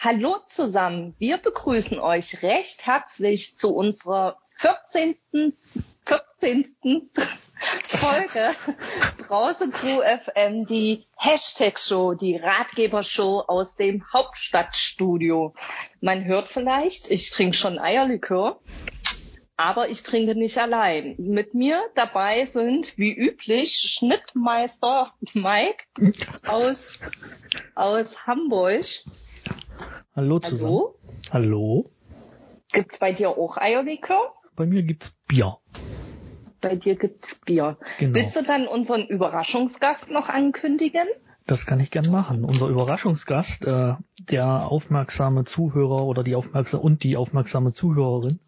Hallo zusammen, wir begrüßen euch recht herzlich zu unserer 14. 14. Folge Brause Crew FM, die Hashtag Show, die Ratgeber Show aus dem Hauptstadtstudio. Man hört vielleicht, ich trinke schon Eierlikör, aber ich trinke nicht allein. Mit mir dabei sind wie üblich Schnittmeister Mike aus, aus Hamburg. Hallo zusammen. Hallo. Hallo. Gibt's bei dir auch Eierlikör? Bei mir gibt's Bier. Bei dir gibt's Bier. Genau. Willst du dann unseren Überraschungsgast noch ankündigen? Das kann ich gern machen. Unser Überraschungsgast, äh, der aufmerksame Zuhörer oder die aufmerksame und die aufmerksame Zuhörerin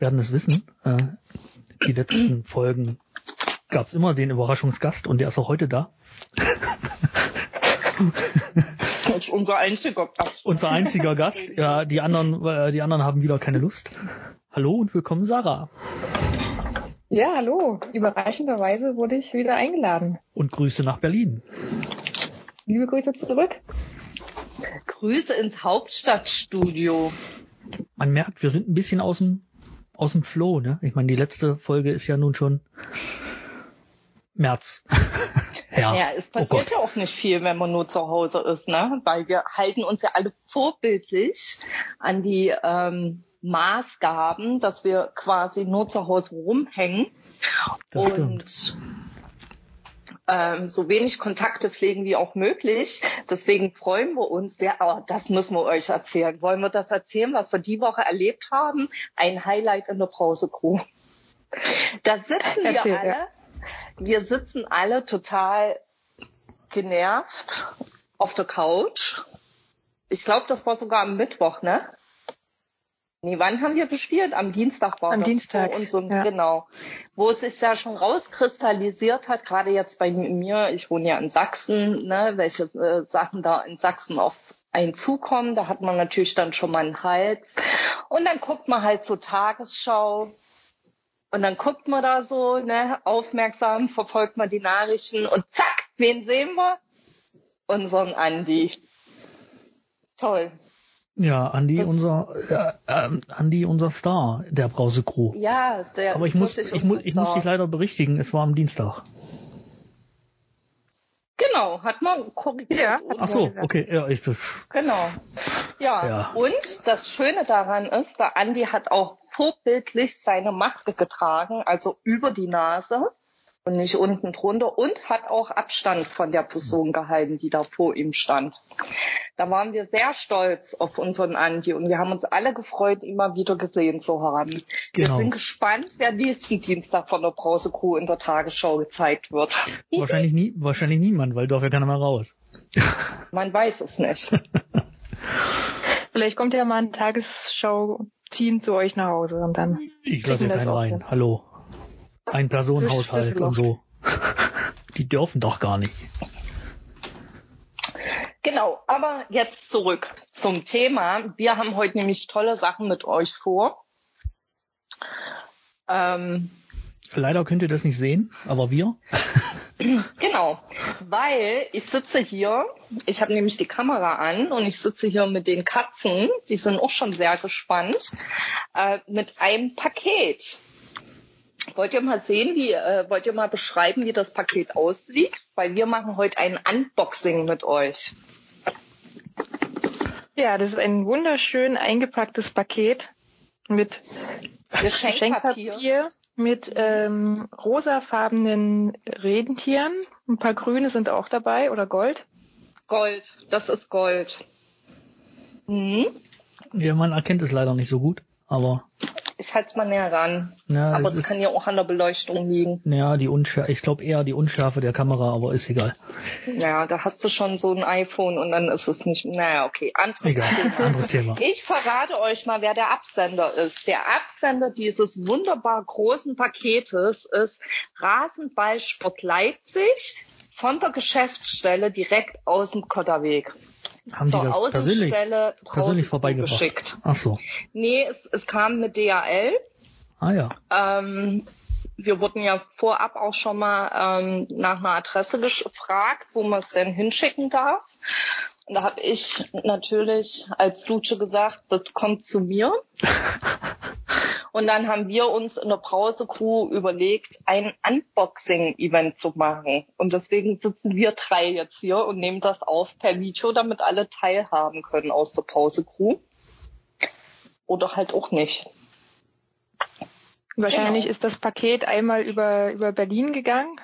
werden es wissen. Äh, die letzten Folgen gab's immer den Überraschungsgast und der ist auch heute da. Das ist unser einziger Gast. Unser einziger Gast. Ja, die anderen, äh, die anderen haben wieder keine Lust. Hallo und willkommen, Sarah. Ja, hallo. Überraschenderweise wurde ich wieder eingeladen. Und Grüße nach Berlin. Liebe Grüße zurück. Grüße ins Hauptstadtstudio. Man merkt, wir sind ein bisschen aus dem, aus dem Flow, ne? Ich meine, die letzte Folge ist ja nun schon März. Ja, ja es oh passiert oh ja auch nicht viel, wenn man nur zu Hause ist, ne? Weil wir halten uns ja alle vorbildlich an die ähm, Maßgaben, dass wir quasi nur zu Hause rumhängen das und ähm, so wenig Kontakte pflegen wie auch möglich. Deswegen freuen wir uns. Wir, oh, das müssen wir euch erzählen. Wollen wir das erzählen, was wir die Woche erlebt haben? Ein Highlight in der Brause-Crew. Da sitzen Erzähl, wir alle. Ja wir sitzen alle total genervt auf der Couch. Ich glaube, das war sogar am Mittwoch, ne? Nee, wann haben wir gespielt? Am Dienstag war Am das. Dienstag. Und so, ja. Genau. Wo es sich ja schon rauskristallisiert hat, gerade jetzt bei mir, ich wohne ja in Sachsen, ne, welche äh, Sachen da in Sachsen auf einen zukommen. Da hat man natürlich dann schon mal einen Hals. Und dann guckt man halt so Tagesschau und dann guckt man da so, ne, aufmerksam, verfolgt man die Nachrichten und zack, wen sehen wir? Unseren Andi. Toll. Ja, Andi, das, unser, äh, äh, Andi, unser Star der Brause Crew. Ja, der Aber ich muss, ich muss, ich muss dich leider berichtigen, es war am Dienstag. Genau, hat man korrigiert. Ja. Ach so, okay, ja, ich. Genau. Ja. ja. Und das Schöne daran ist, der Andi hat auch vorbildlich seine Maske getragen, also über die Nase und nicht unten drunter und hat auch Abstand von der Person gehalten, die da vor ihm stand. Da waren wir sehr stolz auf unseren Andi und wir haben uns alle gefreut, ihn mal wieder gesehen zu haben. Genau. Wir sind gespannt, wer nächsten Dienstag von der Brause Crew in der Tagesschau gezeigt wird. Wahrscheinlich nie, wahrscheinlich niemand, weil darf ja keiner mehr raus. Man weiß es nicht. Vielleicht kommt ja mal ein Tagesschau-Team zu euch nach Hause und dann. Ich lasse ja keinen rein. Hin. Hallo. Ein Personenhaushalt und so. Die dürfen doch gar nicht. Genau, aber jetzt zurück zum Thema. Wir haben heute nämlich tolle Sachen mit euch vor. Ähm, Leider könnt ihr das nicht sehen, aber wir. genau, weil ich sitze hier, ich habe nämlich die Kamera an und ich sitze hier mit den Katzen, die sind auch schon sehr gespannt, äh, mit einem Paket. Wollt ihr mal sehen, wie, äh, wollt ihr mal beschreiben, wie das Paket aussieht? Weil wir machen heute ein Unboxing mit euch. Ja, das ist ein wunderschön eingepacktes Paket mit Geschenkpapier, Geschenkpapier mit ähm, rosafarbenen Redentieren. Ein paar grüne sind auch dabei oder Gold. Gold, das ist Gold. Mhm. Ja, man erkennt es leider nicht so gut, aber ich halte es mal näher ran. Ja, aber es kann ja auch an der Beleuchtung liegen. Ja, die Unschärfe, ich glaube eher die Unschärfe der Kamera, aber ist egal. Ja, da hast du schon so ein iPhone und dann ist es nicht, naja, okay, anderes egal, Thema. anderes Thema. Ich verrate euch mal, wer der Absender ist. Der Absender dieses wunderbar großen Paketes ist Rasenballsport Leipzig von der Geschäftsstelle direkt aus dem Kotterweg haben zur die das persönlich, persönlich vorbeigebracht? Geschickt. Ach so. Nee, es, es kam mit DHL. Ah ja. Ähm, wir wurden ja vorab auch schon mal ähm, nach einer Adresse gefragt, wo man es denn hinschicken darf. Und da habe ich natürlich als Lutsche gesagt, das kommt zu mir. Und dann haben wir uns in der Pause-Crew überlegt, ein Unboxing-Event zu machen. Und deswegen sitzen wir drei jetzt hier und nehmen das auf per Video, damit alle teilhaben können aus der Pause-Crew. Oder halt auch nicht. Wahrscheinlich genau. ist das Paket einmal über, über Berlin gegangen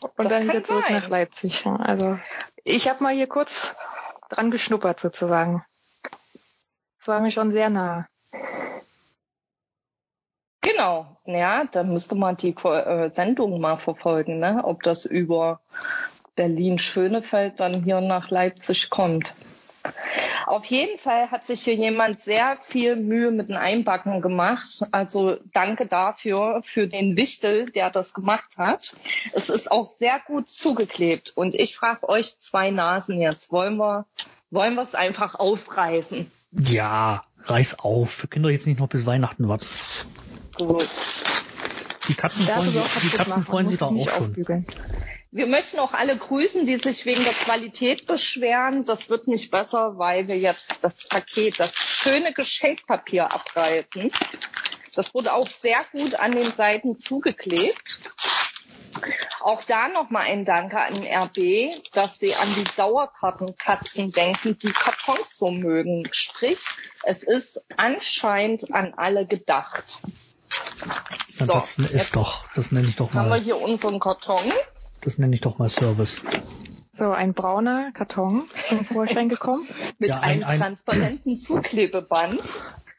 und das dann wieder zurück sein. nach Leipzig. Also ich habe mal hier kurz dran geschnuppert sozusagen. Das war mir schon sehr nah. Genau, ja, da müsste man die äh, Sendung mal verfolgen, ne? ob das über Berlin-Schönefeld dann hier nach Leipzig kommt. Auf jeden Fall hat sich hier jemand sehr viel Mühe mit dem Einbacken gemacht. Also danke dafür, für den Wichtel, der das gemacht hat. Es ist auch sehr gut zugeklebt. Und ich frage euch zwei Nasen jetzt. Wollen wir, wollen wir es einfach aufreißen? Ja, reiß auf. Wir können doch jetzt nicht noch bis Weihnachten warten. Gut. Die Katzen freuen, sich, die Katzen freuen sich doch auch schon. Aufbügeln. Wir möchten auch alle grüßen, die sich wegen der Qualität beschweren. Das wird nicht besser, weil wir jetzt das Paket, das schöne Geschenkpapier abreißen. Das wurde auch sehr gut an den Seiten zugeklebt. Auch da nochmal ein Danke an RB, dass sie an die Dauerkartenkatzen denken, die Kartons so mögen. Sprich, es ist anscheinend an alle gedacht. So, das ist doch, das nenne ich doch mal. Haben wir hier unseren Karton. Das nenne ich doch mal Service. So, ein brauner Karton zum Vorschein gekommen. Mit ja, ein, einem transparenten Zuklebeband.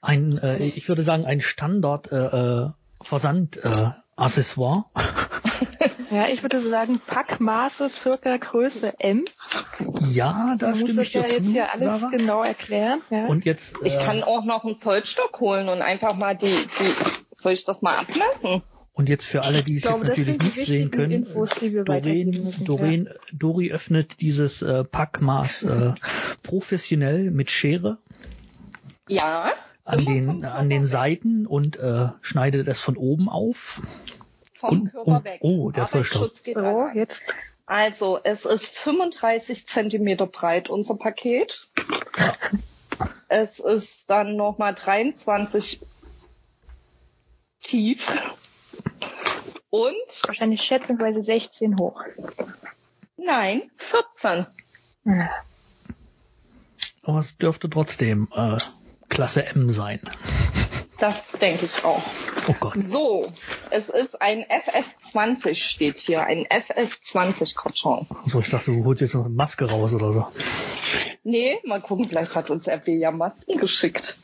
Ein, äh, ich würde sagen, ein Standard äh, äh Versand äh, Accessoire. ja, ich würde sagen Packmaße circa Größe M. Ja, da stimme ich dir ja zu. jetzt hier alles Sarah. genau erklären. Ja. Und jetzt. Äh, ich kann auch noch einen Zollstock holen und einfach mal die, die soll ich das mal abmessen? Und jetzt für alle, die es jetzt natürlich nicht sehen können, Infos, Doreen, müssen, Doreen, ja. Dori öffnet dieses äh, Packmaß äh, professionell mit Schere. Ja. An den, an den Seiten und äh, schneidet es von oben auf. Vom und, Körper weg. Oh, der Zollstock. So, jetzt. Also, es ist 35 Zentimeter breit, unser Paket. Ja. Es ist dann nochmal 23 tief. Und? Wahrscheinlich schätzungsweise 16 hoch. Nein, 14. Aber es dürfte trotzdem äh, Klasse M sein. Das denke ich auch. Oh Gott. So, es ist ein FF20 steht hier, ein FF20 Karton. So, ich dachte, du holst jetzt noch eine Maske raus oder so. Nee, mal gucken, vielleicht hat uns RB ja Masken geschickt.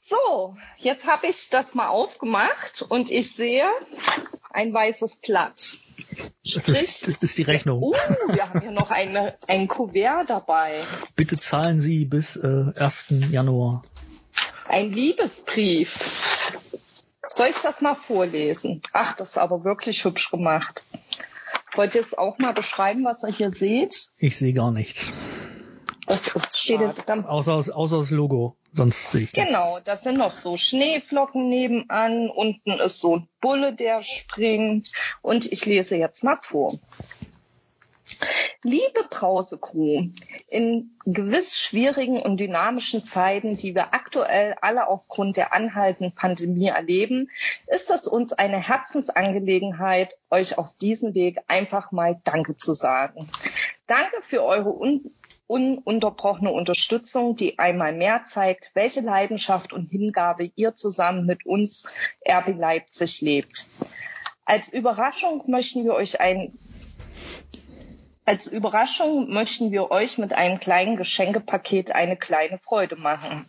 So, jetzt habe ich das mal aufgemacht und ich sehe ein weißes Blatt. Das ist, das ist die Rechnung. Oh, wir haben hier noch eine, ein Kuvert dabei. Bitte zahlen Sie bis äh, 1. Januar. Ein Liebesbrief. Soll ich das mal vorlesen? Ach, das ist aber wirklich hübsch gemacht. Wollt ihr es auch mal beschreiben, was ihr hier seht? Ich sehe gar nichts. Das ist schade. Dann, außer, außer das Logo. Sonst sehe ich Genau, nichts. das sind noch so Schneeflocken nebenan. Unten ist so ein Bulle, der springt. Und ich lese jetzt mal vor. Liebe Brause-Crew, in gewiss schwierigen und dynamischen Zeiten, die wir aktuell alle aufgrund der anhaltenden Pandemie erleben, ist es uns eine Herzensangelegenheit, euch auf diesem Weg einfach mal Danke zu sagen. Danke für eure un ununterbrochene Unterstützung, die einmal mehr zeigt, welche Leidenschaft und Hingabe ihr zusammen mit uns RB Leipzig lebt. Als Überraschung möchten wir euch ein als Überraschung möchten wir euch mit einem kleinen Geschenkepaket eine kleine Freude machen.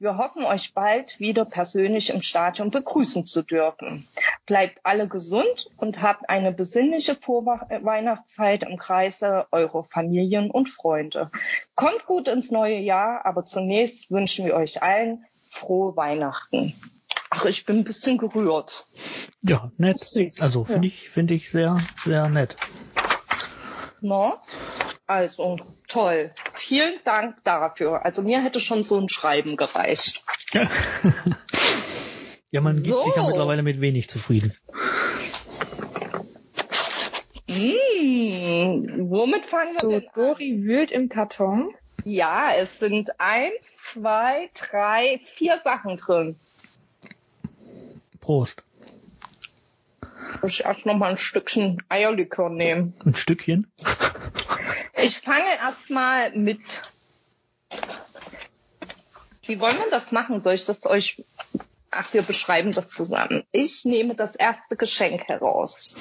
Wir hoffen, euch bald wieder persönlich im Stadion begrüßen zu dürfen. Bleibt alle gesund und habt eine besinnliche Vorweihnachtszeit im Kreise eurer Familien und Freunde. Kommt gut ins neue Jahr, aber zunächst wünschen wir euch allen frohe Weihnachten. Ach, ich bin ein bisschen gerührt. Ja, nett. Also finde ja. ich, finde ich sehr, sehr nett. No? Also, toll. Vielen Dank dafür. Also mir hätte schon so ein Schreiben gereicht. Ja, man so. gibt sich ja mittlerweile mit wenig zufrieden. Mmh, womit fangen wir so, denn an? Dori wühlt im Karton. Ja, es sind eins, zwei, drei, vier Sachen drin. Prost. Ich erst noch mal ein Stückchen Eierlikör nehmen. Ein Stückchen? Ich fange erstmal mit. Wie wollen wir das machen? Soll ich das euch Ach, wir beschreiben das zusammen. Ich nehme das erste Geschenk heraus.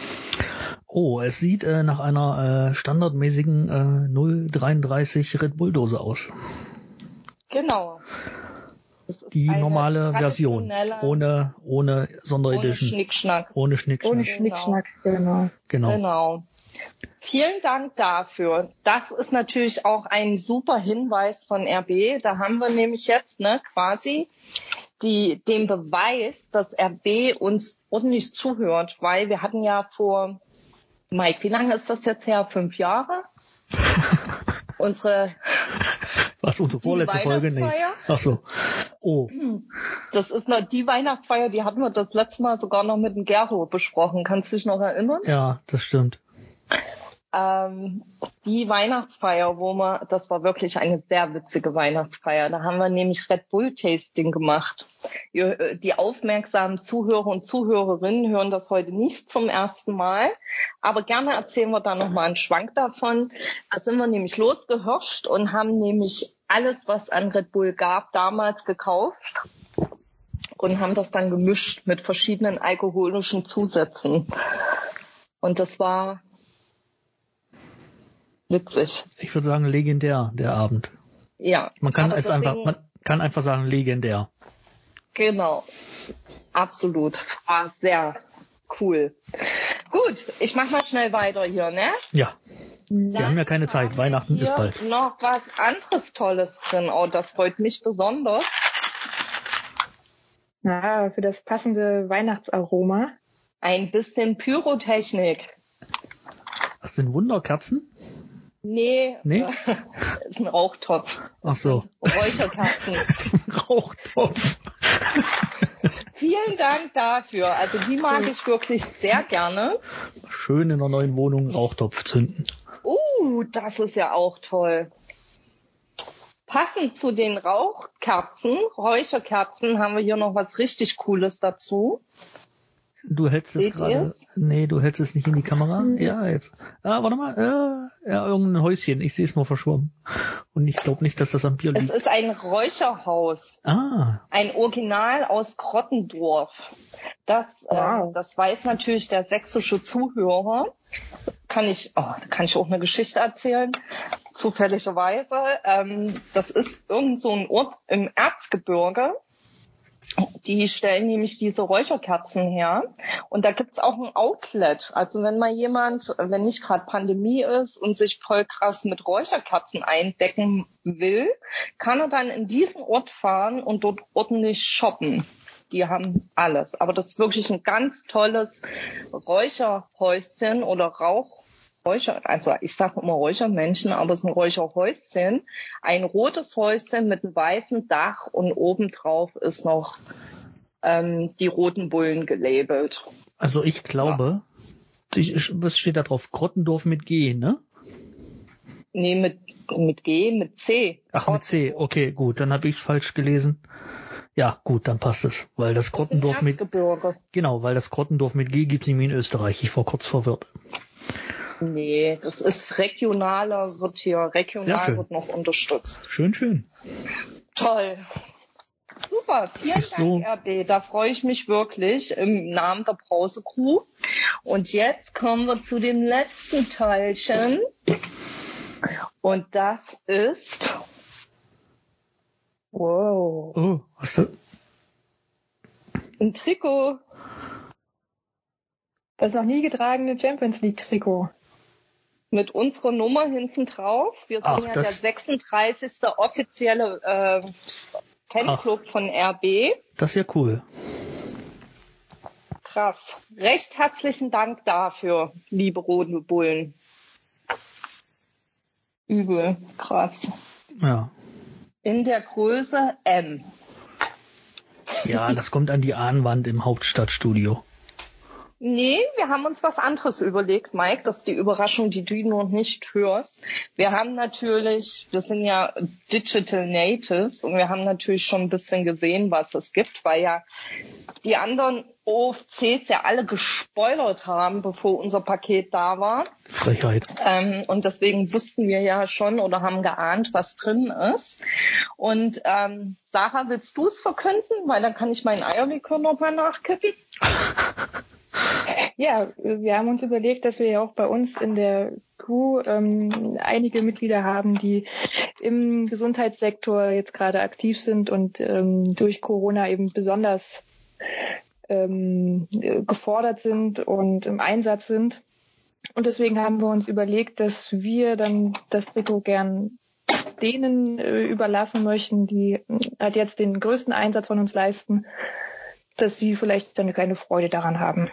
Oh, es sieht äh, nach einer äh, standardmäßigen äh, 033 Red Bull Dose aus. Genau. Die normale Version. Ohne, ohne Sonderedition. Ohne Schnickschnack. Ohne Schnickschnack. Ohne Schnickschnack, genau. Genau. genau. Vielen Dank dafür. Das ist natürlich auch ein super Hinweis von RB. Da haben wir nämlich jetzt ne, quasi die, den Beweis, dass RB uns ordentlich zuhört, weil wir hatten ja vor, Mike, wie lange ist das jetzt her? Fünf Jahre? unsere was unsere vorletzte Folge? Nee. Ach so. Oh. Das ist noch die Weihnachtsfeier, die hatten wir das letzte Mal sogar noch mit dem Gero besprochen. Kannst du dich noch erinnern? Ja, das stimmt ähm, die Weihnachtsfeier, wo wir, das war wirklich eine sehr witzige Weihnachtsfeier. Da haben wir nämlich Red Bull Tasting gemacht. Äh, die aufmerksamen Zuhörer und Zuhörerinnen hören das heute nicht zum ersten Mal, aber gerne erzählen wir da nochmal einen Schwank davon. Da sind wir nämlich losgehirscht und haben nämlich alles, was an Red Bull gab, damals gekauft und haben das dann gemischt mit verschiedenen alkoholischen Zusätzen. Und das war witzig. Ich würde sagen legendär, der Abend. Ja. Man kann es einfach, man kann einfach sagen legendär. Genau. Absolut. Es war sehr cool. Gut, ich mach mal schnell weiter hier, ne? Ja. Wir haben ja keine Zeit. Weihnachten ist bald. Noch was anderes Tolles drin. Oh, das freut mich besonders. Ja, für das passende Weihnachtsaroma. Ein bisschen Pyrotechnik. Das sind Wunderkerzen? Nee, nee? Ist ein Rauchtopf. Ach so. Räucherkerzen. ein Rauchtopf. Vielen Dank dafür. Also die mag ich wirklich sehr gerne. Schön in der neuen Wohnung Rauchtopf zünden. Uh, das ist ja auch toll. Passend zu den Rauchkerzen, Räucherkerzen, haben wir hier noch was richtig Cooles dazu. Du hältst es gerade. Nee, du hältst es nicht in die Kamera. Mhm. Ja, jetzt. Ah, warte mal. Ja, ja, irgendein Häuschen. Ich sehe es nur verschwommen. Und ich glaube nicht, dass das am Bier liegt. Es ist ein Räucherhaus. Ah. Ein Original aus Grottendorf. Das, äh, wow. äh, das weiß natürlich der sächsische Zuhörer. Kann ich, oh, kann ich auch eine Geschichte erzählen. Zufälligerweise. Ähm, das ist irgend so ein Ort im Erzgebirge die stellen nämlich diese Räucherkerzen her. Und da gibt's auch ein Outlet. Also wenn mal jemand, wenn nicht gerade Pandemie ist und sich voll krass mit Räucherkerzen eindecken will, kann er dann in diesen Ort fahren und dort ordentlich shoppen. Die haben alles. Aber das ist wirklich ein ganz tolles Räucherhäuschen oder Rauch Räucher, also ich sage immer Räuchermännchen, aber es ist ein Räucherhäuschen. Ein rotes Häuschen mit einem weißen Dach und obendrauf ist noch ähm, die roten Bullen gelabelt. Also ich glaube, ja. ich, was steht da drauf? Grottendorf mit G, ne? Nee, mit, mit G, mit C. Ach, mit C, okay, gut, dann habe ich es falsch gelesen. Ja, gut, dann passt es. Weil das, das Grottendorf mit. Genau, weil das Grottendorf mit G gibt's nämlich in Österreich. Ich war kurz verwirrt. Nee, das ist regionaler, wird hier regional wird noch unterstützt. Schön, schön. Toll. Super, vielen Dank, so. RB. Da freue ich mich wirklich im Namen der Brause Crew. Und jetzt kommen wir zu dem letzten Teilchen. Und das ist. Wow. Oh, was ist das? Ein Trikot. Das noch nie getragene Champions League Trikot mit unserer Nummer hinten drauf. Wir sind Ach, ja der 36. offizielle äh, Fanclub Ach. von RB. Das ist ja cool. Krass. Recht herzlichen Dank dafür, liebe Roten Bullen. Übel. Krass. Ja. In der Größe M. Ja, das kommt an die Ahnwand im Hauptstadtstudio. Nee, wir haben uns was anderes überlegt, Mike. Das ist die Überraschung, die du noch nicht hörst. Wir haben natürlich, wir sind ja Digital Natives und wir haben natürlich schon ein bisschen gesehen, was es gibt, weil ja die anderen OFCs ja alle gespoilert haben, bevor unser Paket da war. Frechheit. Ähm, und deswegen wussten wir ja schon oder haben geahnt, was drin ist. Und ähm, Sarah, willst du es verkünden? Weil dann kann ich meinen Eierlikör nochmal nachkippen. Ja, wir haben uns überlegt, dass wir ja auch bei uns in der Crew ähm, einige Mitglieder haben, die im Gesundheitssektor jetzt gerade aktiv sind und ähm, durch Corona eben besonders ähm, gefordert sind und im Einsatz sind. Und deswegen haben wir uns überlegt, dass wir dann das Trikot gern denen äh, überlassen möchten, die halt jetzt den größten Einsatz von uns leisten, dass sie vielleicht dann eine kleine Freude daran haben.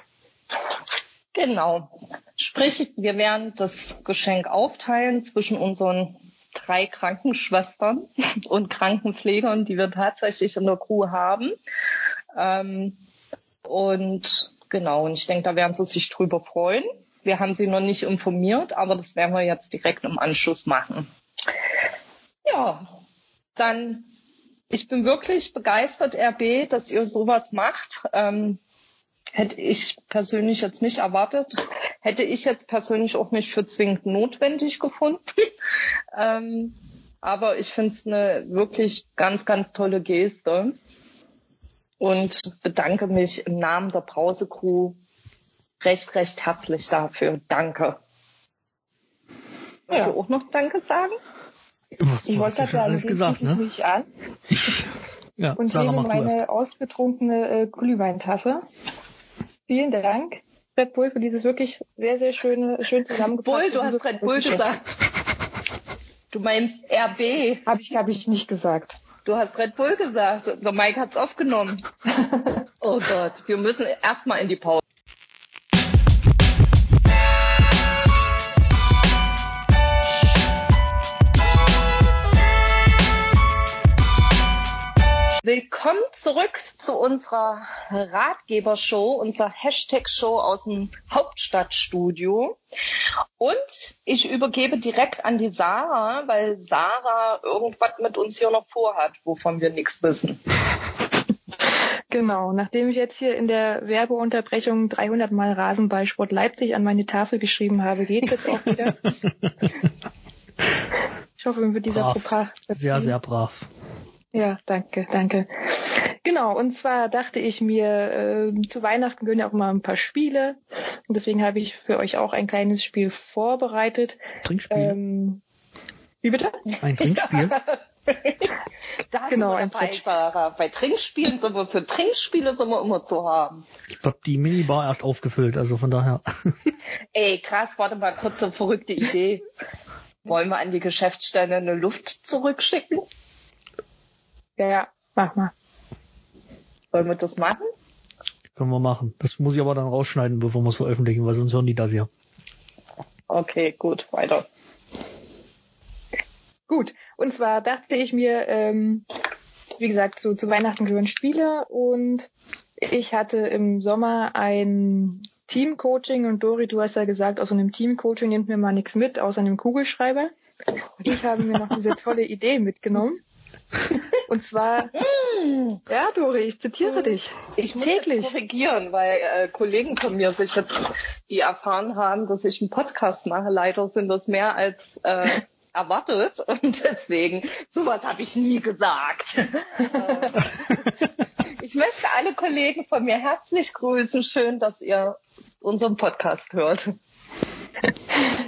Genau. Sprich, wir werden das Geschenk aufteilen zwischen unseren drei Krankenschwestern und Krankenpflegern, die wir tatsächlich in der Crew haben. Ähm, und genau, und ich denke, da werden sie sich drüber freuen. Wir haben sie noch nicht informiert, aber das werden wir jetzt direkt im Anschluss machen. Ja, dann, ich bin wirklich begeistert, RB, dass ihr sowas macht. Ähm, hätte ich persönlich jetzt nicht erwartet. Hätte ich jetzt persönlich auch nicht für zwingend notwendig gefunden. ähm, aber ich finde es eine wirklich ganz, ganz tolle Geste und bedanke mich im Namen der Brause-Crew recht, recht herzlich dafür. Danke. Ja. du auch noch Danke sagen? Was, ich wollte gerade sagen, alles gesagt, ne? mich an ja, und nehme meine ausgetrunkene äh, Glühweintasse Vielen Dank, Red Bull, für dieses wirklich sehr, sehr schöne, schön zusammengefasste. Bull, du hast Red Bull gesagt. Du meinst RB. Habe ich, habe ich nicht gesagt. Du hast Red Bull gesagt. Der Mike hat's aufgenommen. oh Gott, wir müssen erstmal in die Pause. Willkommen zurück zu unserer Ratgebershow, unserer Hashtag-Show aus dem Hauptstadtstudio. Und ich übergebe direkt an die Sarah, weil Sarah irgendwas mit uns hier noch vorhat, wovon wir nichts wissen. Genau, nachdem ich jetzt hier in der Werbeunterbrechung 300 Mal Rasenballsport Leipzig an meine Tafel geschrieben habe, geht jetzt auch wieder. Ich hoffe, mir wird dieser Fauxpas Sehr, sehr brav. Ja, danke, danke. Genau, und zwar dachte ich mir, äh, zu Weihnachten gehören ja auch mal ein paar Spiele. Und deswegen habe ich für euch auch ein kleines Spiel vorbereitet. Trinkspiel. Ähm, wie bitte? Ein Trinkspiel. da genau, ein dabei, Sarah. Bei Trinkspielen sind wir für Trinkspiele sind wir immer zu haben. Ich habe die Minibar erst aufgefüllt, also von daher. Ey, krass, warte mal, kurze verrückte Idee. Wollen wir an die Geschäftsstelle eine Luft zurückschicken? Ja, ja, mach mal. Wollen wir das machen? Können wir machen. Das muss ich aber dann rausschneiden, bevor wir es veröffentlichen, weil sonst hören die das ja. Okay, gut, weiter. Gut, und zwar dachte ich mir, ähm, wie gesagt, zu, zu Weihnachten gehören Spiele und ich hatte im Sommer ein Teamcoaching und Dori, du hast ja gesagt, aus einem Teamcoaching nimmt mir mal nichts mit, außer einem Kugelschreiber. Und ich habe mir noch diese tolle Idee mitgenommen. Und zwar, ja, Dori, ich zitiere dich. Ich muss täglich korrigieren, weil äh, Kollegen von mir sich jetzt, die erfahren haben, dass ich einen Podcast mache, leider sind das mehr als äh, erwartet und deswegen, sowas habe ich nie gesagt. ich möchte alle Kollegen von mir herzlich grüßen. Schön, dass ihr unseren Podcast hört.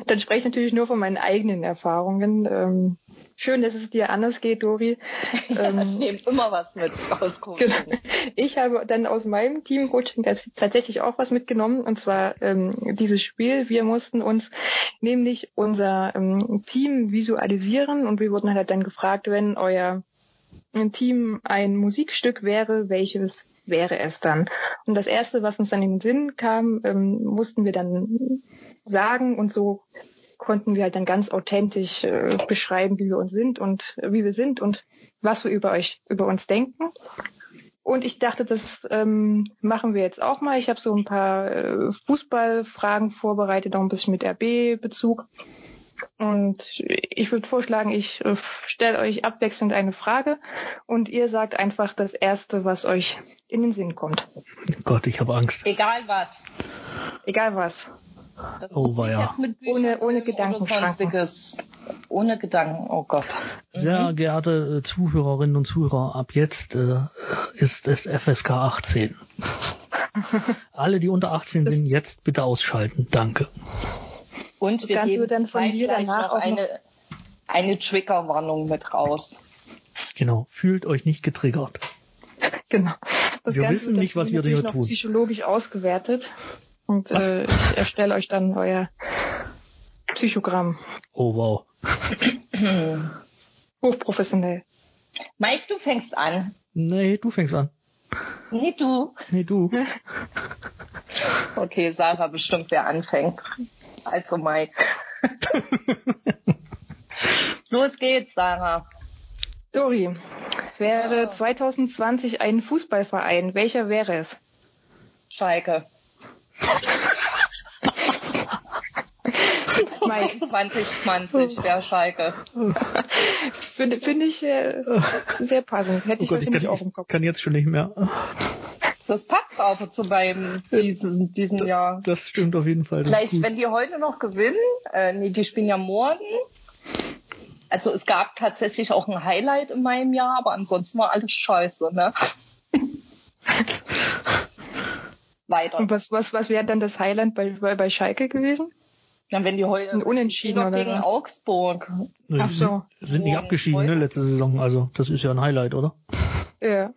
Dann spreche ich natürlich nur von meinen eigenen Erfahrungen. Ähm, Schön, dass es dir anders geht, Dori. Ja, ähm, ich nehme immer was mit aus Coaching. Genau. Ich habe dann aus meinem Team Coaching tatsächlich auch was mitgenommen und zwar ähm, dieses Spiel. Wir mussten uns nämlich unser ähm, Team visualisieren und wir wurden halt dann gefragt, wenn euer Team ein Musikstück wäre, welches wäre es dann? Und das erste, was uns dann in den Sinn kam, ähm, mussten wir dann sagen und so konnten wir halt dann ganz authentisch äh, beschreiben, wie wir uns sind und äh, wie wir sind und was wir über euch, über uns denken. Und ich dachte, das ähm, machen wir jetzt auch mal. Ich habe so ein paar äh, Fußballfragen vorbereitet, auch ein bisschen mit RB-Bezug. Und ich würde vorschlagen, ich äh, stelle euch abwechselnd eine Frage und ihr sagt einfach das Erste, was euch in den Sinn kommt. Gott, ich habe Angst. Egal was. Egal was. Das oh, war ja. ohne, ohne Gedanken. Ohne Gedanken, oh Gott. Sehr mhm. geehrte äh, Zuhörerinnen und Zuhörer, ab jetzt äh, ist es FSK 18. Alle, die unter 18 das sind, jetzt bitte ausschalten. Danke. Und wir geben dann von mir danach noch eine, eine Triggerwarnung mit raus. Genau, fühlt euch nicht getriggert. Genau. Das wir Ganze wissen nicht, was wir hier tun. psychologisch ausgewertet. Und äh, ich erstelle euch dann euer Psychogramm. Oh wow. Hochprofessionell. Mike, du fängst an. Nee, du fängst an. Nee, du. Nee, du. okay, Sarah bestimmt, wer anfängt. Also Mike. Los geht's, Sarah. Dori, wäre 2020 ein Fußballverein, welcher wäre es? Schalke. Mike 2020 wäre Schalke. Finde find ich äh, sehr passend. Hätte oh ich, Gott, ich kann, auch im Kopf. kann jetzt schon nicht mehr. Das passt auch zu beim diesen, diesen Jahr. Das stimmt auf jeden Fall. Vielleicht, wenn die heute noch gewinnen, äh, nee, die spielen ja morgen. Also es gab tatsächlich auch ein Highlight in meinem Jahr, aber ansonsten war alles scheiße, ne? Weiter. Und was, was, was wäre dann das Highlight bei, bei, bei Schalke gewesen? Dann wenn die heute Unentschieden oder gegen was? Augsburg. Ach so. Sind nicht abgeschieden, ne, letzte Saison. Also, das ist ja ein Highlight, oder? Ja.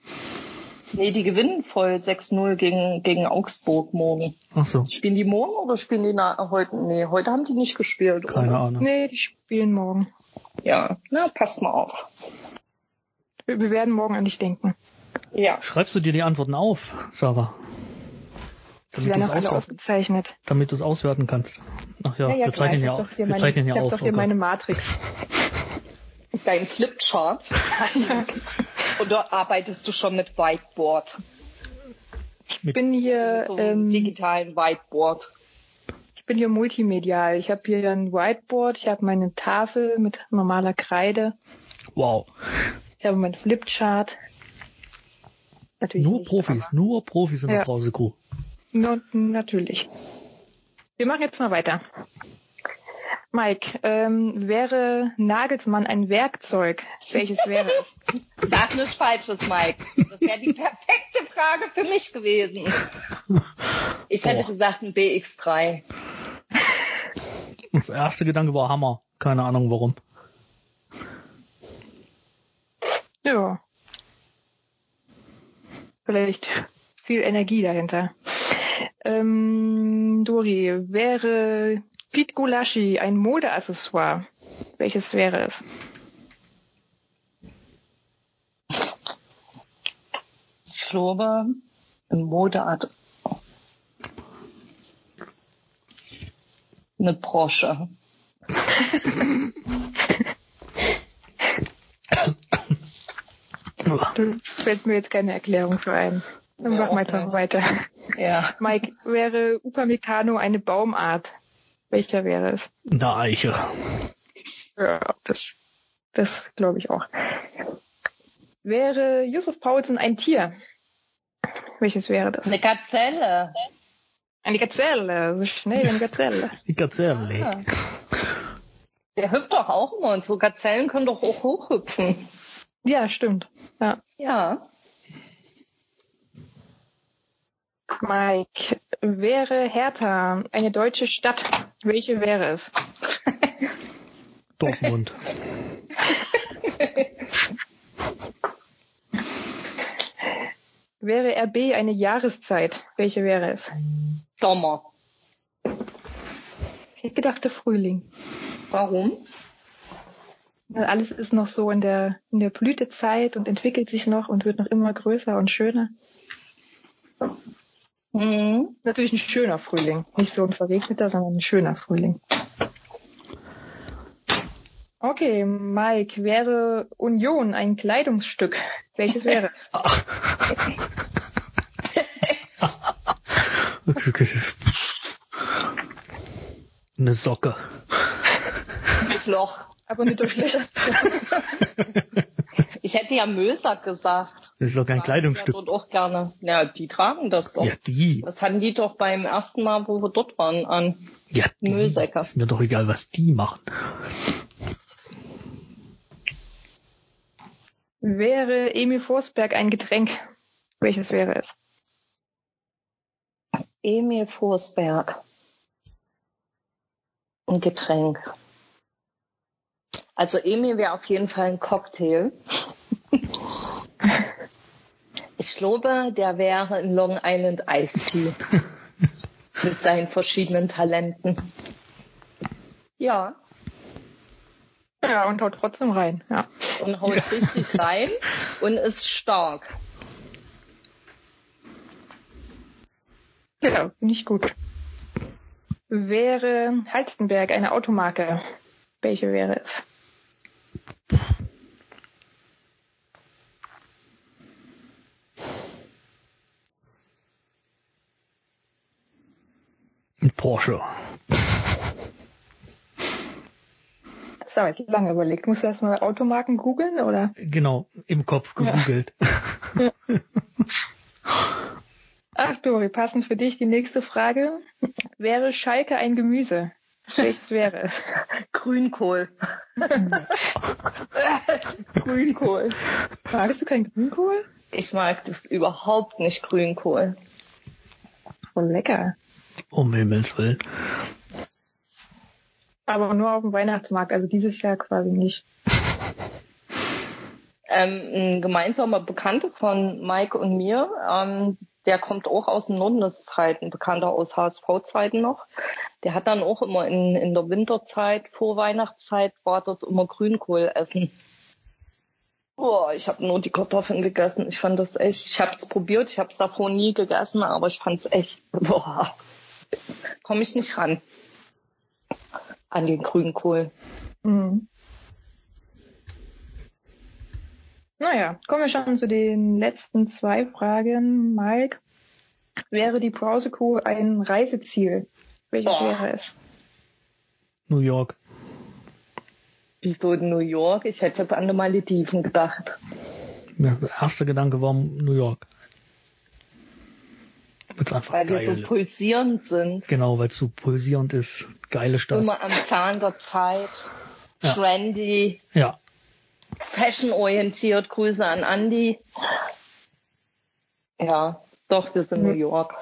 Nee, die gewinnen voll 6-0 gegen, gegen Augsburg morgen. Ach so. Spielen die morgen oder spielen die na, heute? Nee, heute haben die nicht gespielt. Keine oder? Ahnung. Nee, die spielen morgen. Ja, na, passt mal auf. Wir, wir werden morgen an dich denken. Ja. Schreibst du dir die Antworten auf, Sarah? Die werden auch alle aufgezeichnet. Damit du es auswerten kannst. Ach ja, ja, ja wir zeichnen ja, auf. Wir meine, zeichnen ja ich auf. doch hier oh meine Matrix. Dein Flipchart. Und dort arbeitest du schon mit Whiteboard. Ich bin hier so ähm, digitalen Whiteboard. Ich bin hier multimedial. Ich habe hier ein Whiteboard, ich habe meine Tafel mit normaler Kreide. Wow. Ich habe mein Flipchart. Natürlich nur nicht, Profis, nur Profis in der ja. Brause-Crew. No, natürlich. Wir machen jetzt mal weiter. Mike, ähm, wäre Nagelsmann ein Werkzeug? Welches wäre es? Sag nichts Falsches, Mike. Das wäre die perfekte Frage für mich gewesen. Ich hätte Boah. gesagt ein BX3. Der erste Gedanke war Hammer. Keine Ahnung warum. Ja. Vielleicht viel Energie dahinter. Ähm, Dori, wäre Pete Gulaschi ein Modeaccessoire? Welches wäre es? Ich glaube, eine Modeart. Eine Brosche. Fällt mir jetzt keine Erklärung für ein. Dann ja, machen wir einfach weiter. Ja. Mike, wäre Upamecano eine Baumart? Welcher wäre es? Eine Eiche. Ja, das, das glaube ich auch. Wäre Yusuf Paulsen ein Tier? Welches wäre das? Eine Gazelle. Eine Gazelle, so schnell wie eine Gazelle. Die Gazelle. Ja. Der hüpft doch auch immer und so Gazellen können doch auch hochhüpfen. Ja, stimmt. Ja. Ja. Mike, wäre Hertha eine deutsche Stadt, welche wäre es? Dortmund. wäre RB eine Jahreszeit, welche wäre es? Sommer. Ich hätte gedacht, der Frühling. Warum? Alles ist noch so in der, in der Blütezeit und entwickelt sich noch und wird noch immer größer und schöner. Mhm. Natürlich ein schöner Frühling. Nicht so ein verregneter, sondern ein schöner Frühling. Okay, Mike, wäre Union ein Kleidungsstück? Welches wäre es? Eine Socke. Mit Loch. Aber nicht durchlöchert. Ich hätte ja Müllsack gesagt. Das ist doch kein Kleidungsstück. Dort auch gerne. Ja, die tragen das doch. Ja, die. Das hatten die doch beim ersten Mal, wo wir dort waren, an. Ja, die. Müllsäcke. Ist mir doch egal, was die machen. Wäre Emil Forsberg ein Getränk? Welches wäre es? Emil Forsberg. Ein Getränk. Also Emil wäre auf jeden Fall ein Cocktail. Ich glaube, der wäre ein Long Island Ice Tea. Mit seinen verschiedenen Talenten. Ja. Ja, und haut trotzdem rein, ja. Und haut richtig rein und ist stark. Ja, finde ich gut. Wäre Halstenberg eine Automarke? Welche wäre es? Ein Porsche. Das habe ich lange überlegt. Musst du erstmal Automarken googeln, oder? Genau, im Kopf gegoogelt. Ja. Ach, Dori, passend für dich die nächste Frage. Wäre Schalke ein Gemüse? Welches wäre es? Grünkohl. Grünkohl. Magst du kein Grünkohl? Ich mag das überhaupt nicht Grünkohl. Oh, lecker. Um Himmels Willen. Aber nur auf dem Weihnachtsmarkt, also dieses Jahr quasi nicht. Ähm, ein gemeinsamer Bekannter von Mike und mir, ähm, der kommt auch aus dem Norden, das ist halt ein Bekannter aus HSV-Zeiten noch. Der hat dann auch immer in, in der Winterzeit, vor Weihnachtszeit, war dort immer Grünkohl essen. Boah, ich habe nur die Kartoffeln gegessen. Ich fand das echt, ich habe es probiert, ich habe es davor nie gegessen, aber ich fand es echt, boah, komme ich nicht ran an den Grünkohl. Mhm. Naja, kommen wir schon zu den letzten zwei Fragen. Mike, wäre die Browser-Crew ein Reiseziel? Welches oh. wäre es? New York. Wieso New York? Ich hätte jetzt an die Malediven gedacht. Ja, der erste Gedanke war New York. Weil's einfach weil geil. wir so pulsierend sind. Genau, weil es so pulsierend ist. Geile Stadt. Immer am Zahn der Zeit. Ja. Trendy. Ja fashionorientiert. Grüße an Andy. Ja, doch, wir sind mhm. New York.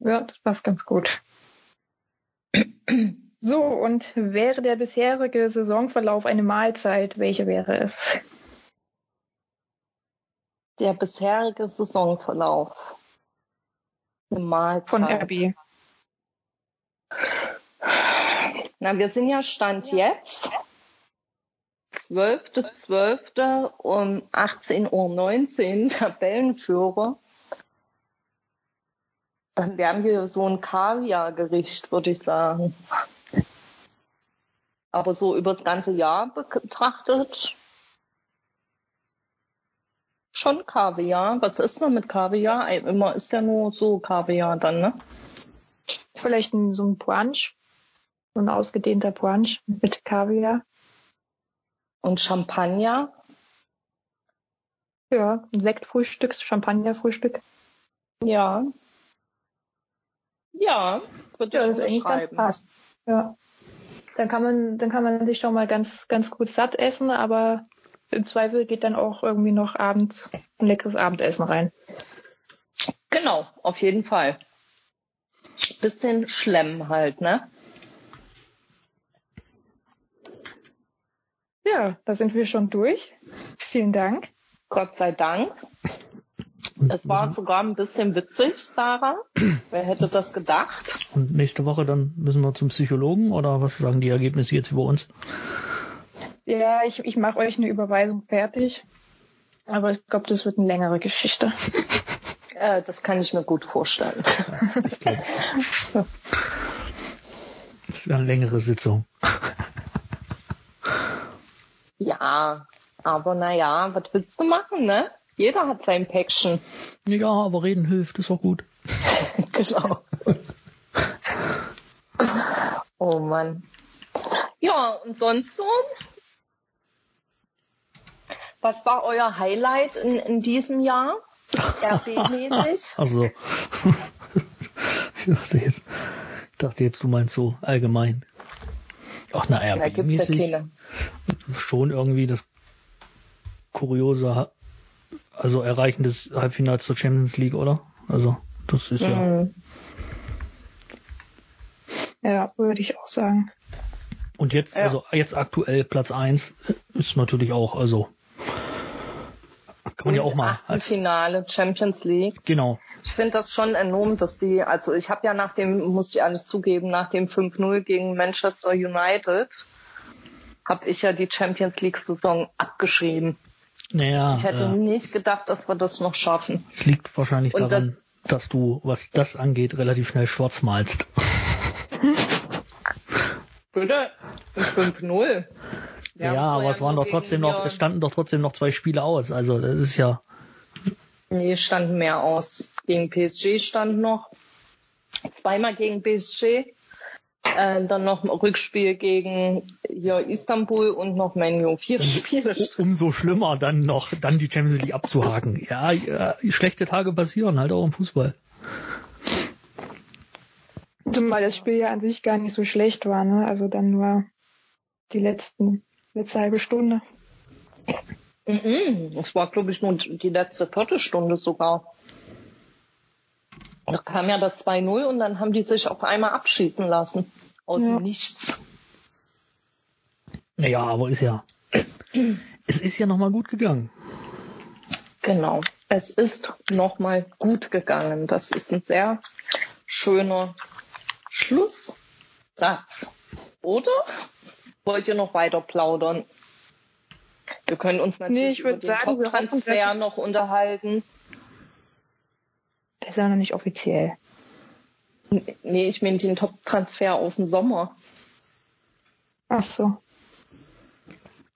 Ja, das passt ganz gut. So, und wäre der bisherige Saisonverlauf eine Mahlzeit, welche wäre es? Der bisherige Saisonverlauf. Mahlzeit. Von RB. Na, wir sind ja Stand jetzt 12.12. um 18.19 Uhr Tabellenführer. Dann wären wir so ein Kaviar-Gericht, würde ich sagen. Aber so über das ganze Jahr betrachtet schon Kaviar. Was ist denn mit Kaviar? Immer ist ja nur so Kaviar dann, ne? Vielleicht ein, so ein Brunch. So ein ausgedehnter Brunch mit Kaviar. Und Champagner? Ja, Sektfrühstück, Champagnerfrühstück. Ja. Ja, würde ja, das ist eigentlich ganz passt. Ja. Dann kann man, dann kann man sich schon mal ganz, ganz gut satt essen, aber im Zweifel geht dann auch irgendwie noch abends ein leckeres Abendessen rein. Genau, auf jeden Fall. Bisschen Schlemm halt, ne? Ja, da sind wir schon durch. Vielen Dank. Gott sei Dank. Es war sogar ein bisschen witzig, Sarah. Wer hätte das gedacht? Und nächste Woche dann müssen wir zum Psychologen oder was sagen die Ergebnisse jetzt über uns? Ja, ich, ich mache euch eine Überweisung fertig. Aber ich glaube, das wird eine längere Geschichte. äh, das kann ich mir gut vorstellen. Das wäre eine längere Sitzung. Ja, aber naja, was willst du machen, ne? Jeder hat sein Päckchen. Ja, aber reden hilft, ist auch gut. genau. oh Mann. Ja, und sonst so? Was war euer Highlight in, in diesem Jahr? RB-mäßig? Also, ich dachte, jetzt, ich dachte jetzt, du meinst so allgemein. Ach, na, RB-mäßig. Ja schon irgendwie das kuriose, also Erreichen des Halbfinals zur Champions League, oder? Also, das ist ja. Mhm. Ja, würde ich auch sagen. Und jetzt, ja. also jetzt aktuell Platz eins ist natürlich auch, also kann man ja auch mal als Finale Champions League. Genau. Ich finde das schon enorm, dass die, also ich habe ja nach dem, muss ich ehrlich zugeben, nach dem 5-0 gegen Manchester United, habe ich ja die Champions League-Saison abgeschrieben. Naja, ich hätte äh, nicht gedacht, dass wir das noch schaffen. Es liegt wahrscheinlich Und daran, das, dass du, was das angeht, relativ schnell schwarz malst. Bitte? 5-0. Ja, aber es waren doch trotzdem noch, es standen doch trotzdem noch zwei Spiele aus. Also das ist ja. Nee, standen mehr aus. Gegen PSG stand noch. Zweimal gegen PSG. Äh, dann noch ein Rückspiel gegen hier Istanbul und noch Menu. Vier Spiele. Umso schlimmer dann noch, dann die Champions League abzuhaken. Ja, ja, schlechte Tage passieren halt auch im Fußball. Zumal das Spiel ja an sich gar nicht so schlecht war, ne? Also dann nur die letzten letzte halbe Stunde. Mhm. Es war, glaube ich, nur die letzte Viertelstunde sogar. Da kam ja das 2-0 und dann haben die sich auf einmal abschießen lassen. Aus ja. Nichts. Naja, aber ist ja. es ist ja nochmal gut gegangen. Genau. Es ist nochmal gut gegangen. Das ist ein sehr schöner Schlusssatz. Oder? Wollt ihr noch weiter plaudern? Wir können uns natürlich nee, über den Top-Transfer noch unterhalten. Der ist ja noch nicht offiziell. Nee, ich meine den Top-Transfer aus dem Sommer. Ach so.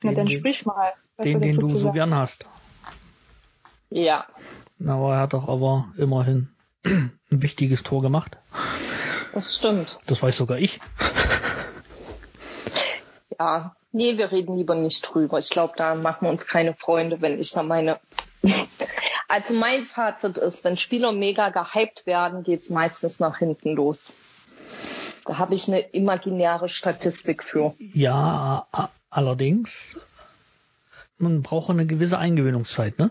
Na, dann sprich mal. Den, den du so gern hast. Ja. Na, aber er hat doch aber immerhin ein wichtiges Tor gemacht. Das stimmt. Das weiß sogar ich ja, nee, wir reden lieber nicht drüber. Ich glaube, da machen wir uns keine Freunde, wenn ich da meine. also mein Fazit ist, wenn Spieler mega gehypt werden, geht's meistens nach hinten los. Da habe ich eine imaginäre Statistik für. Ja, allerdings, man braucht eine gewisse Eingewöhnungszeit, ne?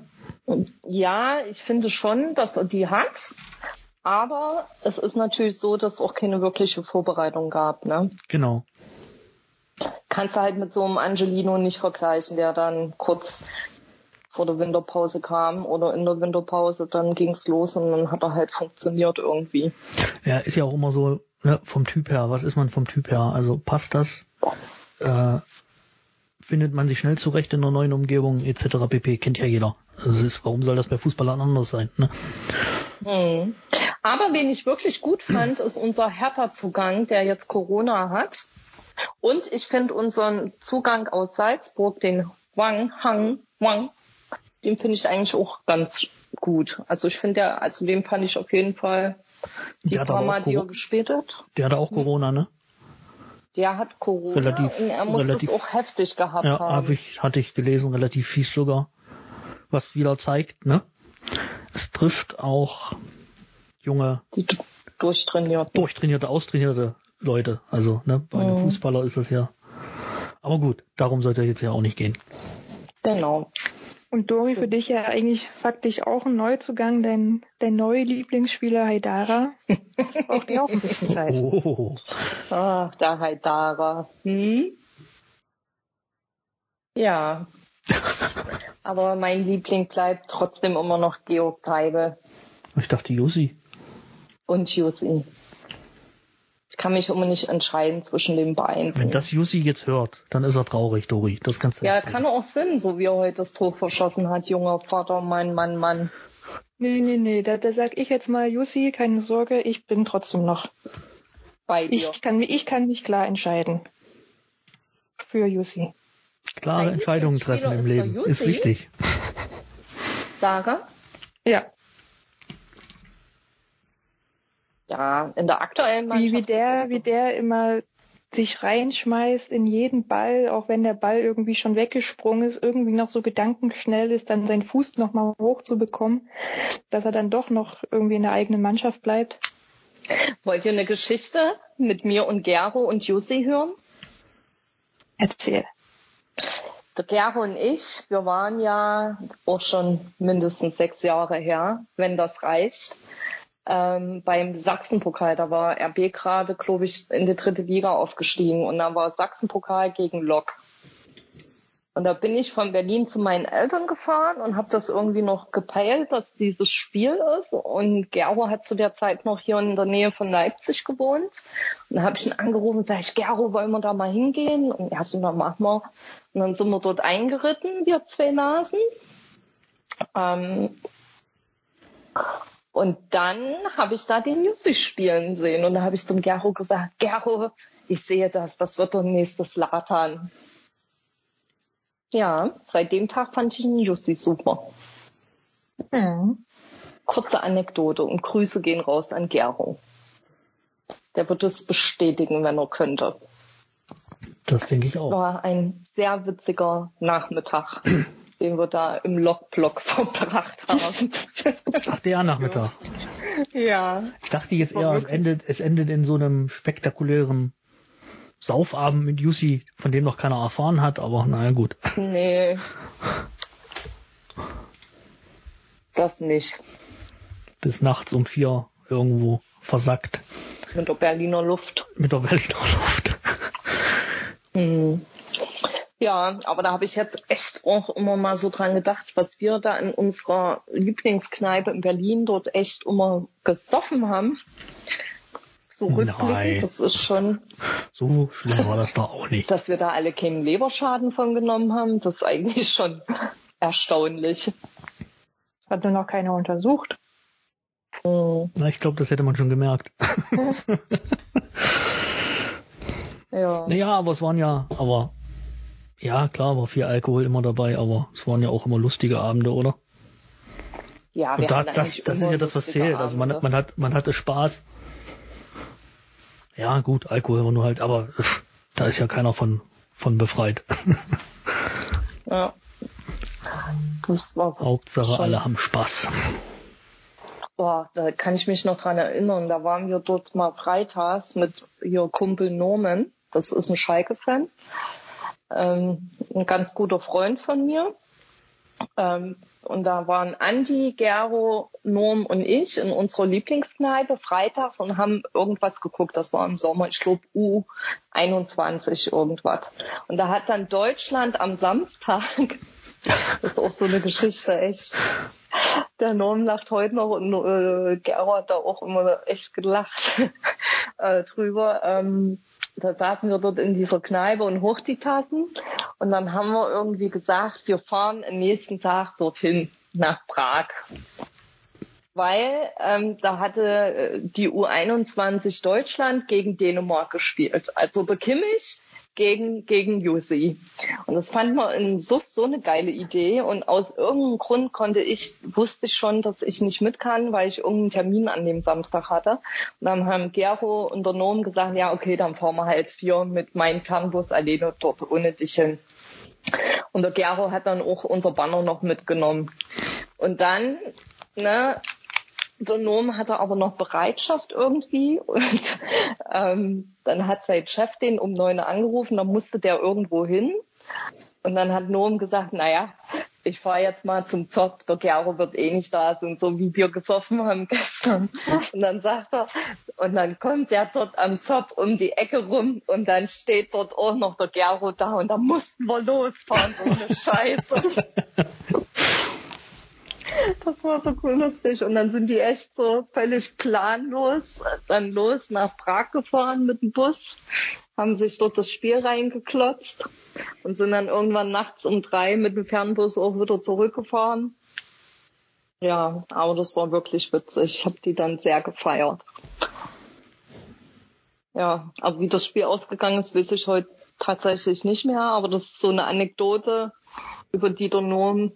Ja, ich finde schon, dass er die hat. Aber es ist natürlich so, dass es auch keine wirkliche Vorbereitung gab, ne? Genau kannst du halt mit so einem Angelino nicht vergleichen, der dann kurz vor der Winterpause kam oder in der Winterpause, dann ging's los und dann hat er halt funktioniert irgendwie. Ja, ist ja auch immer so ne, vom Typ her. Was ist man vom Typ her? Also passt das? Äh, findet man sich schnell zurecht in einer neuen Umgebung etc. pp. Kennt ja jeder. Also ist, warum soll das bei Fußballern anders sein? Ne? Hm. Aber wen ich wirklich gut fand, ist unser Hertha-Zugang, der jetzt Corona hat. Und ich finde unseren Zugang aus Salzburg, den Wang, Hang, Wang, den finde ich eigentlich auch ganz gut. Also ich finde der, also den fand ich auf jeden Fall die paar Mal, die er gespielt hat. Der hatte auch Corona, ne? Der hat Corona relativ, und er muss relativ, es auch heftig gehabt ja, haben. Hab ich, hatte ich gelesen, relativ fies sogar. Was wieder zeigt, ne? Es trifft auch junge, die durchtrainierte, durchtrainierte, austrainierte Leute. Also, ne, bei einem mhm. Fußballer ist das ja. Aber gut, darum sollte jetzt ja auch nicht gehen. Genau. Und Dori, für dich ja eigentlich faktisch auch ein Neuzugang, dein, dein neue Lieblingsspieler Haidara. auch die auch ein bisschen Zeit. Oh. Ach, der Haidara. Hm? Ja. Aber mein Liebling bleibt trotzdem immer noch Georg Treibe. Ich dachte Jussi. Und Jussi. Ich kann mich immer nicht entscheiden zwischen den beiden. Wenn das Jussi jetzt hört, dann ist er traurig, Dori. Das kannst du Ja, kann auch Sinn, so wie er heute das Tor verschossen hat, junger Vater, mein Mann, Mann. Nee, nee, nee, da, da sag ich jetzt mal, Jussi, keine Sorge, ich bin trotzdem noch bei dir. Ich kann, ich kann mich klar entscheiden. Für Jussi. Klare Entscheidungen treffen im Leben ist wichtig. Sarah? Ja. Ja, in der aktuellen Mannschaft. Wie, wie der, wie der immer sich reinschmeißt in jeden Ball, auch wenn der Ball irgendwie schon weggesprungen ist, irgendwie noch so gedankenschnell ist, dann seinen Fuß nochmal hochzubekommen, dass er dann doch noch irgendwie in der eigenen Mannschaft bleibt. Wollt ihr eine Geschichte mit mir und Gero und Jussi hören? Erzähl. Der Gero und ich, wir waren ja auch schon mindestens sechs Jahre her, wenn das reicht, ähm, beim Sachsenpokal. Da war RB gerade, glaube ich, in die dritte Liga aufgestiegen und da war Sachsenpokal gegen Lok. Und da bin ich von Berlin zu meinen Eltern gefahren und habe das irgendwie noch gepeilt, dass dieses Spiel ist. Und Gero hat zu der Zeit noch hier in der Nähe von Leipzig gewohnt. Und dann habe ich ihn angerufen und sage Gero, wollen wir da mal hingehen? Und er so, dann machen wir. Und dann sind wir dort eingeritten, wir zwei Nasen. Ähm, und dann habe ich da den Music spielen sehen und da habe ich zum Gero gesagt, Gero, ich sehe das, das wird der nächste Latan. Ja, seit dem Tag fand ich den Jussi super. Mhm. Kurze Anekdote und Grüße gehen raus an Gero. Der wird es bestätigen, wenn er könnte. Das denke ich auch. Es war ein sehr witziger Nachmittag den wir da im Logblock verbracht haben. Ach, der Nachmittag. Ja. Ich dachte jetzt eher, es endet, es endet in so einem spektakulären Saufabend mit Jussi, von dem noch keiner erfahren hat, aber naja, gut. Nee. Das nicht. Bis nachts um vier irgendwo versackt. Mit der Berliner Luft. Mit der Berliner Luft. Hm. Ja, aber da habe ich jetzt echt auch immer mal so dran gedacht, was wir da in unserer Lieblingskneipe in Berlin dort echt immer gesoffen haben. So rückblickend, das ist schon. So schlimm war das da auch nicht. Dass wir da alle keinen Leberschaden von genommen haben, das ist eigentlich schon erstaunlich. Hat nur noch keiner untersucht. Hm. Na, ich glaube, das hätte man schon gemerkt. ja. Naja, aber es waren ja, aber ja, klar, war viel Alkohol immer dabei, aber es waren ja auch immer lustige Abende, oder? Ja, wir Und da, das, das ist ja das, was zählt. Also man, man hat, man hatte Spaß. Ja, gut, Alkohol war nur halt, aber da ist ja keiner von, von befreit. ja. Das war Hauptsache schon. alle haben Spaß. Boah, da kann ich mich noch dran erinnern. Da waren wir dort mal freitags mit ihr Kumpel Norman. Das ist ein Schalke-Fan ähm, ein ganz guter Freund von mir. Ähm, und da waren Andi, Gero, Norm und ich in unserer Lieblingskneipe freitags und haben irgendwas geguckt. Das war im Sommer, ich glaube U21 irgendwas. Und da hat dann Deutschland am Samstag, das ist auch so eine Geschichte, echt. Der Norm lacht heute noch und äh, Gero hat da auch immer echt gelacht äh, drüber. Ähm, da saßen wir dort in dieser Kneipe und hoch die Tassen. Und dann haben wir irgendwie gesagt, wir fahren am nächsten Tag dorthin nach Prag. Weil ähm, da hatte äh, die U21 Deutschland gegen Dänemark gespielt. Also der Kimmich gegen, gegen Jussi. Und das fand man in so, so eine geile Idee. Und aus irgendeinem Grund konnte ich, wusste ich schon, dass ich nicht mit kann, weil ich irgendeinen Termin an dem Samstag hatte. Und dann haben Gero und der Norm gesagt, ja, okay, dann fahren wir halt vier mit meinem Fernbus alleine dort ohne dich hin. Und der Gero hat dann auch unser Banner noch mitgenommen. Und dann, ne, der Norm hatte aber noch Bereitschaft irgendwie und ähm, dann hat sein Chef den um neun angerufen, dann musste der irgendwo hin und dann hat Norm gesagt, naja, ich fahre jetzt mal zum Zopp, der Gero wird eh nicht da sein, so wie wir gesoffen haben gestern. Und dann sagt er, und dann kommt er dort am Zopp um die Ecke rum und dann steht dort auch noch der Gero da und da mussten wir losfahren, so eine Scheiße. Das war so cool lustig. Und dann sind die echt so völlig planlos dann los nach Prag gefahren mit dem Bus, haben sich dort das Spiel reingeklotzt und sind dann irgendwann nachts um drei mit dem Fernbus auch wieder zurückgefahren. Ja, aber das war wirklich witzig. Ich habe die dann sehr gefeiert. Ja, aber wie das Spiel ausgegangen ist, weiß ich heute tatsächlich nicht mehr. Aber das ist so eine Anekdote, über die der Norm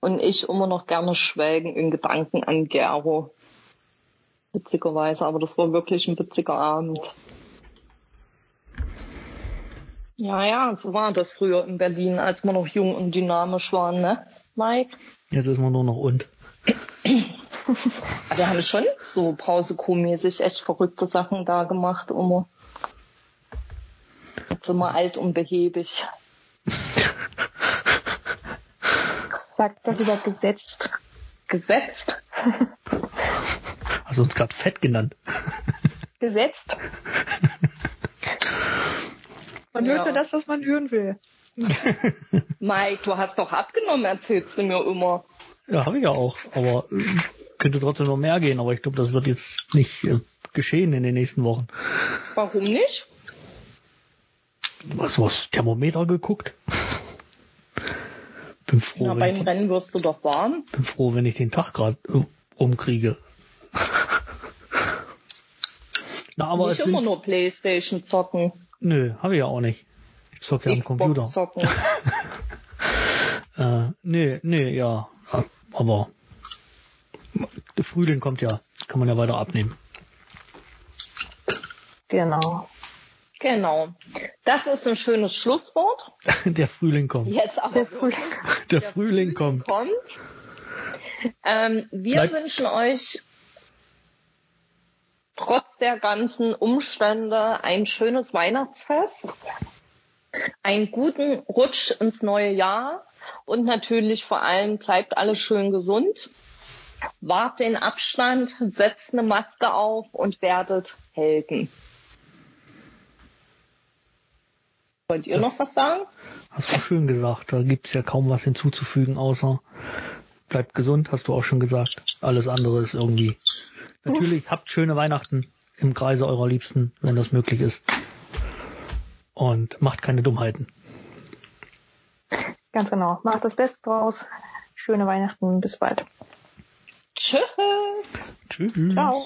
und ich immer noch gerne schwelgen in Gedanken an Gero. Witzigerweise, aber das war wirklich ein witziger Abend. Ja, ja, so war das früher in Berlin, als wir noch jung und dynamisch waren, ne, Mike? Jetzt ist man nur noch und. wir haben schon so Brauseco-mäßig echt verrückte Sachen da gemacht, immer. Jetzt sind wir alt und behäbig. Sag's doch lieber gesetzt. Gesetzt? Hast du uns gerade fett genannt? Gesetzt. Man ja. hört nur das, was man hören will. Mike, du hast doch abgenommen, erzählst du mir immer. Ja, habe ich ja auch. Aber äh, könnte trotzdem noch mehr gehen. Aber ich glaube, das wird jetzt nicht äh, geschehen in den nächsten Wochen. Warum nicht? Was, was, Thermometer geguckt? Bin froh, Na, beim Rennen wirst du doch warm. Bin froh, wenn ich den Tag gerade umkriege. Na, aber nicht immer nur Playstation zocken. Nö, habe ich ja auch nicht. Ich zocke ja am Computer. Zocken. äh, nee, nee, ja. Aber der Frühling kommt ja. Kann man ja weiter abnehmen. Genau. Genau. Das ist ein schönes Schlusswort. Der Frühling kommt. Jetzt aber der Frühling, der, der Frühling, kommt. kommt. Ähm, wir Bleib wünschen euch trotz der ganzen Umstände ein schönes Weihnachtsfest, einen guten Rutsch ins neue Jahr und natürlich vor allem bleibt alles schön gesund. Wahrt den Abstand, setzt eine Maske auf und werdet Helden. Wollt ihr das noch was sagen? Hast du schön gesagt. Da gibt's ja kaum was hinzuzufügen, außer bleibt gesund, hast du auch schon gesagt. Alles andere ist irgendwie. Natürlich habt schöne Weihnachten im Kreise eurer Liebsten, wenn das möglich ist. Und macht keine Dummheiten. Ganz genau. Macht das Beste draus. Schöne Weihnachten. Bis bald. Tschüss. Tschüss. Ciao.